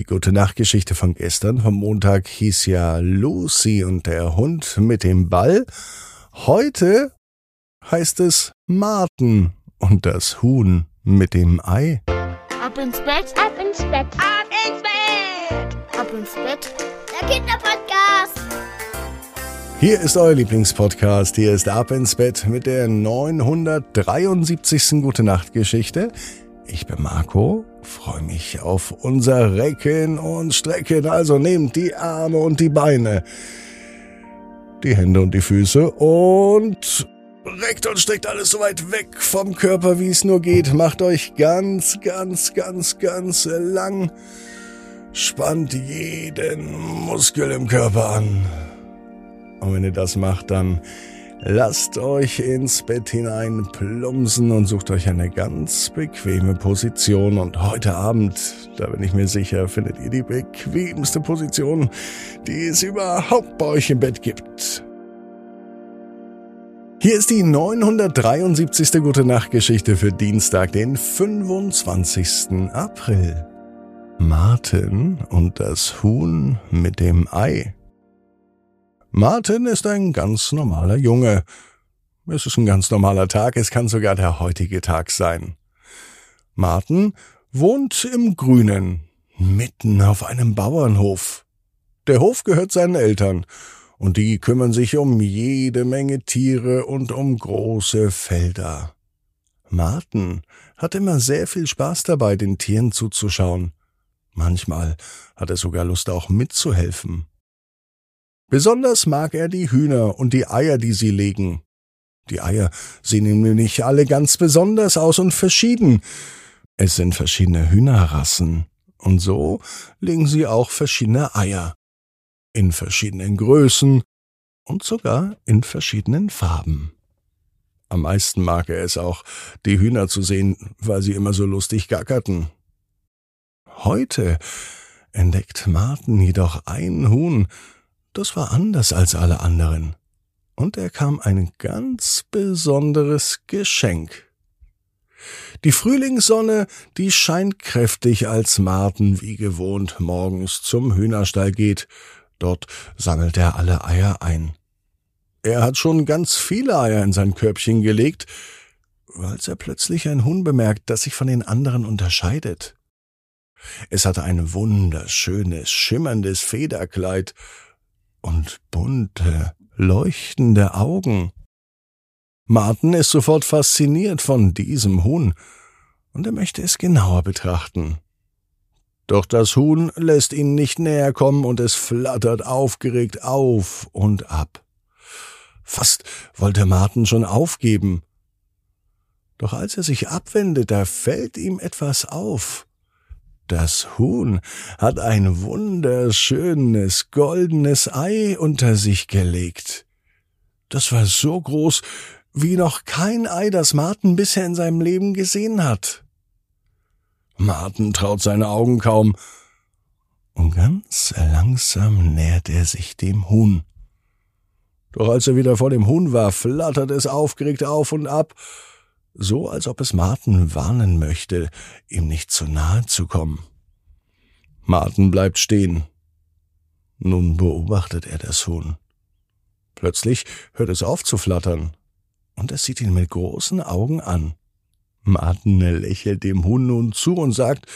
Die gute Nachtgeschichte von gestern, vom Montag, hieß ja Lucy und der Hund mit dem Ball. Heute heißt es Martin und das Huhn mit dem Ei. Ab ins Bett, ab ins Bett, ab ins Bett, ab ins Bett. Der Kinderpodcast. Hier ist euer Lieblingspodcast. Hier ist Ab ins Bett mit der 973. Gute Nacht Geschichte. Ich bin Marco, freue mich auf unser Recken und Strecken. Also nehmt die Arme und die Beine, die Hände und die Füße und reckt und streckt alles so weit weg vom Körper, wie es nur geht. Macht euch ganz, ganz, ganz, ganz lang. Spannt jeden Muskel im Körper an. Und wenn ihr das macht, dann lasst euch ins Bett hinein plumpsen und sucht euch eine ganz bequeme Position. Und heute Abend, da bin ich mir sicher, findet ihr die bequemste Position, die es überhaupt bei euch im Bett gibt. Hier ist die 973. Gute Nacht Geschichte für Dienstag, den 25. April. Martin und das Huhn mit dem Ei. Martin ist ein ganz normaler Junge. Es ist ein ganz normaler Tag, es kann sogar der heutige Tag sein. Martin wohnt im Grünen, mitten auf einem Bauernhof. Der Hof gehört seinen Eltern, und die kümmern sich um jede Menge Tiere und um große Felder. Martin hat immer sehr viel Spaß dabei, den Tieren zuzuschauen. Manchmal hat er sogar Lust auch mitzuhelfen. Besonders mag er die Hühner und die Eier, die sie legen. Die Eier sehen nämlich alle ganz besonders aus und verschieden. Es sind verschiedene Hühnerrassen, und so legen sie auch verschiedene Eier. In verschiedenen Größen und sogar in verschiedenen Farben. Am meisten mag er es auch, die Hühner zu sehen, weil sie immer so lustig gackerten. Heute entdeckt Martin jedoch ein Huhn, das war anders als alle anderen. Und er kam ein ganz besonderes Geschenk. Die Frühlingssonne, die scheint kräftig, als Martin wie gewohnt morgens zum Hühnerstall geht. Dort sammelt er alle Eier ein. Er hat schon ganz viele Eier in sein Körbchen gelegt, als er plötzlich ein Huhn bemerkt, das sich von den anderen unterscheidet. Es hatte ein wunderschönes, schimmerndes Federkleid und bunte, leuchtende Augen. Martin ist sofort fasziniert von diesem Huhn, und er möchte es genauer betrachten. Doch das Huhn lässt ihn nicht näher kommen und es flattert aufgeregt auf und ab. Fast wollte Martin schon aufgeben. Doch als er sich abwendet, da fällt ihm etwas auf. Das Huhn hat ein wunderschönes goldenes Ei unter sich gelegt. Das war so groß wie noch kein Ei, das Martin bisher in seinem Leben gesehen hat. Martin traut seine Augen kaum, und ganz langsam nähert er sich dem Huhn. Doch als er wieder vor dem Huhn war, flattert es aufgeregt auf und ab, so als ob es Martin warnen möchte, ihm nicht zu nahe zu kommen. Martin bleibt stehen. Nun beobachtet er das Huhn. Plötzlich hört es auf zu flattern, und es sieht ihn mit großen Augen an. Martin lächelt dem Huhn nun zu und sagt,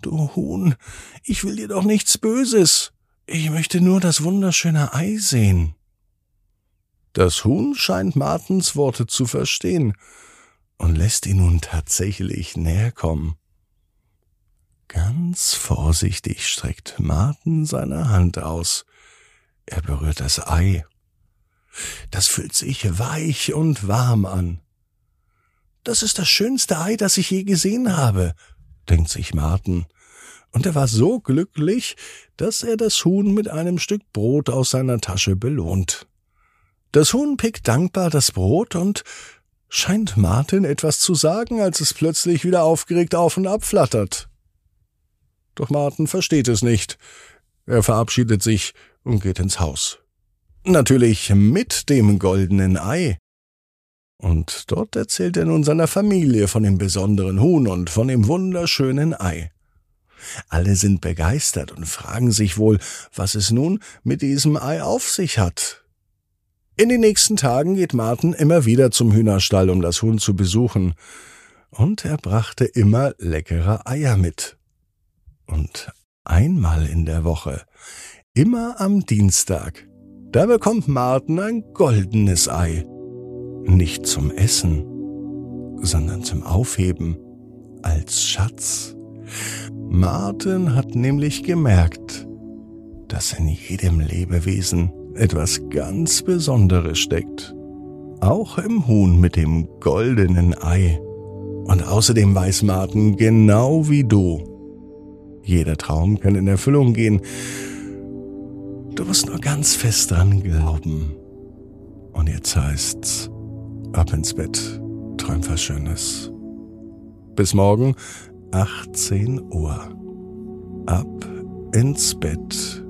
Du Huhn, ich will dir doch nichts Böses. Ich möchte nur das wunderschöne Ei sehen. Das Huhn scheint Martens Worte zu verstehen und lässt ihn nun tatsächlich näher kommen. Ganz vorsichtig streckt Martin seine Hand aus. Er berührt das Ei. Das fühlt sich weich und warm an. Das ist das schönste Ei, das ich je gesehen habe, denkt sich Martin. Und er war so glücklich, dass er das Huhn mit einem Stück Brot aus seiner Tasche belohnt. Das Huhn pickt dankbar das Brot und scheint Martin etwas zu sagen, als es plötzlich wieder aufgeregt auf und ab flattert. Doch Martin versteht es nicht. Er verabschiedet sich und geht ins Haus. Natürlich mit dem goldenen Ei. Und dort erzählt er nun seiner Familie von dem besonderen Huhn und von dem wunderschönen Ei. Alle sind begeistert und fragen sich wohl, was es nun mit diesem Ei auf sich hat. In den nächsten Tagen geht Martin immer wieder zum Hühnerstall, um das Huhn zu besuchen. Und er brachte immer leckere Eier mit. Und einmal in der Woche, immer am Dienstag, da bekommt Martin ein goldenes Ei. Nicht zum Essen, sondern zum Aufheben als Schatz. Martin hat nämlich gemerkt, dass in jedem Lebewesen etwas ganz Besonderes steckt. Auch im Huhn mit dem goldenen Ei. Und außerdem weiß Martin genau wie du. Jeder Traum kann in Erfüllung gehen. Du musst nur ganz fest dran glauben. Und jetzt heißt's, ab ins Bett, träum was Schönes. Bis morgen, 18 Uhr. Ab ins Bett.net.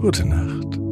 Gute Nacht.